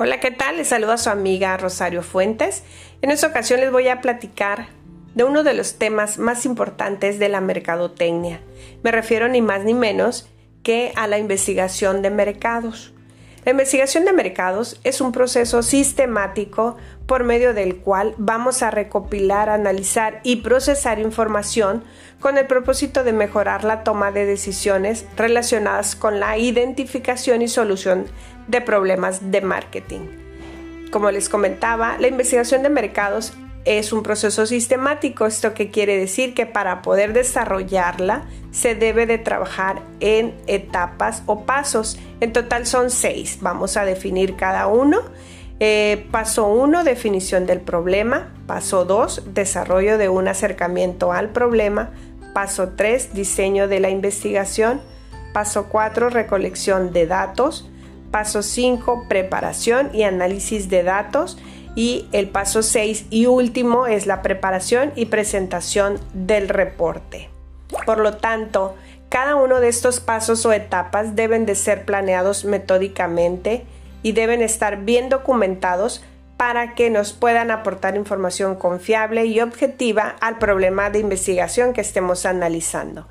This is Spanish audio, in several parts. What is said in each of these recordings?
Hola, ¿qué tal? Les saluda su amiga Rosario Fuentes. En esta ocasión les voy a platicar de uno de los temas más importantes de la mercadotecnia. Me refiero ni más ni menos que a la investigación de mercados. La investigación de mercados es un proceso sistemático por medio del cual vamos a recopilar, analizar y procesar información con el propósito de mejorar la toma de decisiones relacionadas con la identificación y solución de problemas de marketing. Como les comentaba, la investigación de mercados es un proceso sistemático, esto que quiere decir que para poder desarrollarla se debe de trabajar en etapas o pasos. En total son seis, vamos a definir cada uno. Eh, paso 1, definición del problema. Paso 2, desarrollo de un acercamiento al problema. Paso 3, diseño de la investigación. Paso 4, recolección de datos. Paso 5, preparación y análisis de datos. Y el paso 6 y último es la preparación y presentación del reporte. Por lo tanto, cada uno de estos pasos o etapas deben de ser planeados metódicamente y deben estar bien documentados para que nos puedan aportar información confiable y objetiva al problema de investigación que estemos analizando.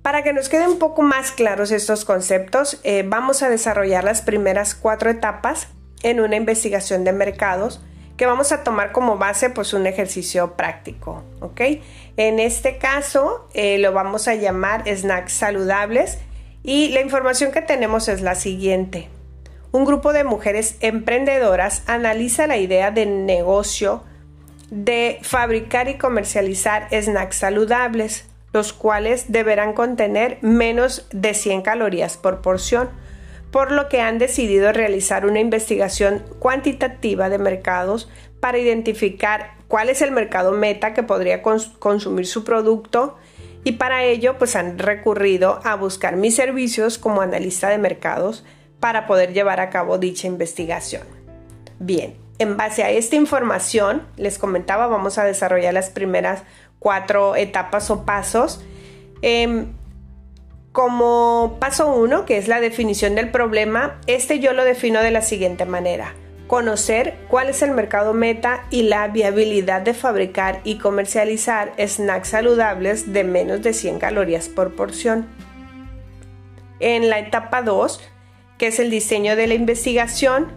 Para que nos queden un poco más claros estos conceptos, eh, vamos a desarrollar las primeras cuatro etapas en una investigación de mercados que vamos a tomar como base pues un ejercicio práctico, ¿ok? En este caso eh, lo vamos a llamar snacks saludables y la información que tenemos es la siguiente. Un grupo de mujeres emprendedoras analiza la idea de negocio de fabricar y comercializar snacks saludables, los cuales deberán contener menos de 100 calorías por porción por lo que han decidido realizar una investigación cuantitativa de mercados para identificar cuál es el mercado meta que podría consumir su producto y para ello pues han recurrido a buscar mis servicios como analista de mercados para poder llevar a cabo dicha investigación. Bien, en base a esta información, les comentaba, vamos a desarrollar las primeras cuatro etapas o pasos. Em, como paso uno, que es la definición del problema, este yo lo defino de la siguiente manera. Conocer cuál es el mercado meta y la viabilidad de fabricar y comercializar snacks saludables de menos de 100 calorías por porción. En la etapa 2, que es el diseño de la investigación,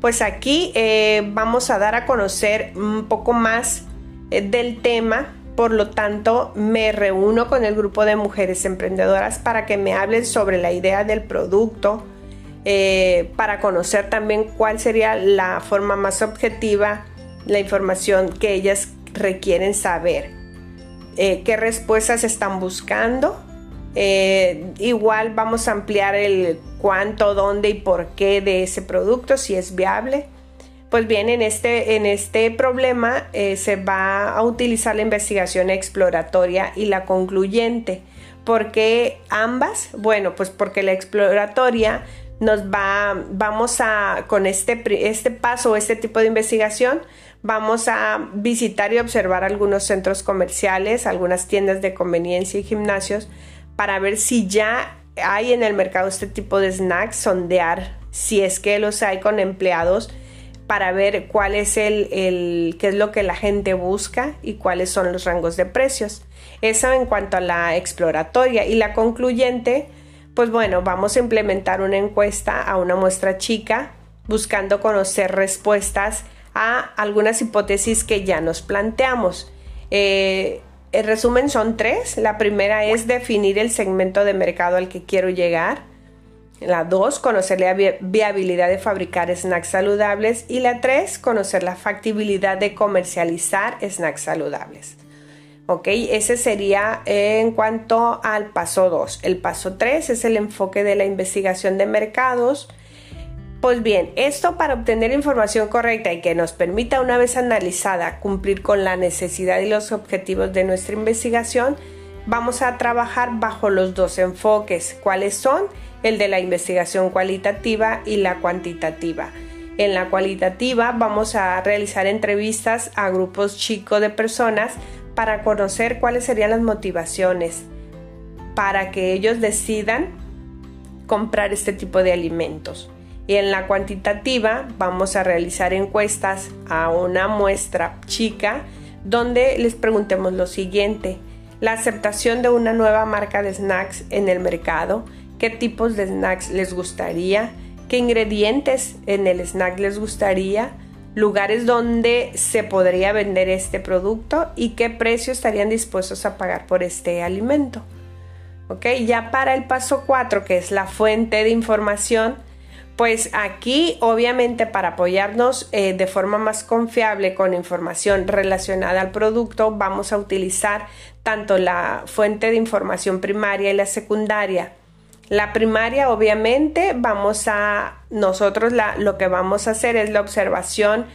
pues aquí eh, vamos a dar a conocer un poco más eh, del tema por lo tanto, me reúno con el grupo de mujeres emprendedoras para que me hablen sobre la idea del producto, eh, para conocer también cuál sería la forma más objetiva, la información que ellas requieren saber, eh, qué respuestas están buscando. Eh, igual vamos a ampliar el cuánto, dónde y por qué de ese producto, si es viable. Pues bien, en este, en este problema eh, se va a utilizar la investigación exploratoria y la concluyente. ¿Por qué ambas? Bueno, pues porque la exploratoria nos va, vamos a, con este, este paso, este tipo de investigación, vamos a visitar y observar algunos centros comerciales, algunas tiendas de conveniencia y gimnasios para ver si ya hay en el mercado este tipo de snacks, sondear si es que los hay con empleados para ver cuál es el, qué es lo que la gente busca y cuáles son los rangos de precios. Eso en cuanto a la exploratoria y la concluyente, pues bueno, vamos a implementar una encuesta a una muestra chica buscando conocer respuestas a algunas hipótesis que ya nos planteamos. Eh, el resumen son tres. La primera es definir el segmento de mercado al que quiero llegar. La 2, conocer la viabilidad de fabricar snacks saludables. Y la 3, conocer la factibilidad de comercializar snacks saludables. Ok, ese sería en cuanto al paso 2. El paso 3 es el enfoque de la investigación de mercados. Pues bien, esto para obtener información correcta y que nos permita una vez analizada cumplir con la necesidad y los objetivos de nuestra investigación, vamos a trabajar bajo los dos enfoques. ¿Cuáles son? el de la investigación cualitativa y la cuantitativa. En la cualitativa vamos a realizar entrevistas a grupos chicos de personas para conocer cuáles serían las motivaciones para que ellos decidan comprar este tipo de alimentos. Y en la cuantitativa vamos a realizar encuestas a una muestra chica donde les preguntemos lo siguiente. La aceptación de una nueva marca de snacks en el mercado, qué tipos de snacks les gustaría, qué ingredientes en el snack les gustaría, lugares donde se podría vender este producto y qué precio estarían dispuestos a pagar por este alimento. ¿Ok? Ya para el paso 4, que es la fuente de información, pues aquí obviamente para apoyarnos eh, de forma más confiable con información relacionada al producto vamos a utilizar tanto la fuente de información primaria y la secundaria. La primaria obviamente vamos a nosotros lo que vamos a hacer es la observación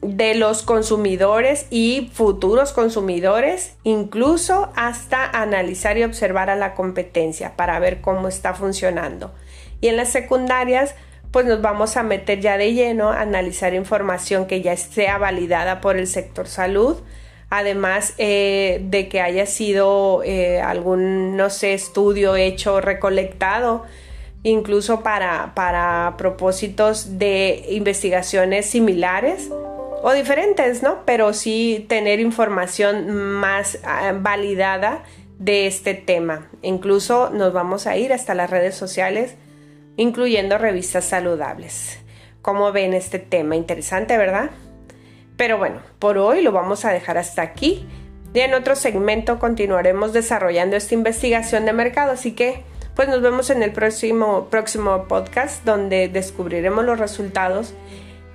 de los consumidores y futuros consumidores, incluso hasta analizar y observar a la competencia para ver cómo está funcionando. Y en las secundarias, pues nos vamos a meter ya de lleno a analizar información que ya sea validada por el sector salud, además eh, de que haya sido eh, algún, no sé, estudio hecho, recolectado, incluso para, para propósitos de investigaciones similares o diferentes, ¿no? Pero sí tener información más ah, validada de este tema. Incluso nos vamos a ir hasta las redes sociales incluyendo revistas saludables. ¿Cómo ven este tema? Interesante, ¿verdad? Pero bueno, por hoy lo vamos a dejar hasta aquí. Y en otro segmento continuaremos desarrollando esta investigación de mercado. Así que, pues nos vemos en el próximo, próximo podcast donde descubriremos los resultados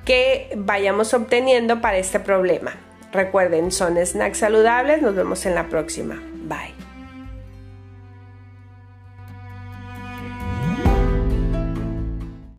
que vayamos obteniendo para este problema. Recuerden, son snacks saludables. Nos vemos en la próxima. Bye.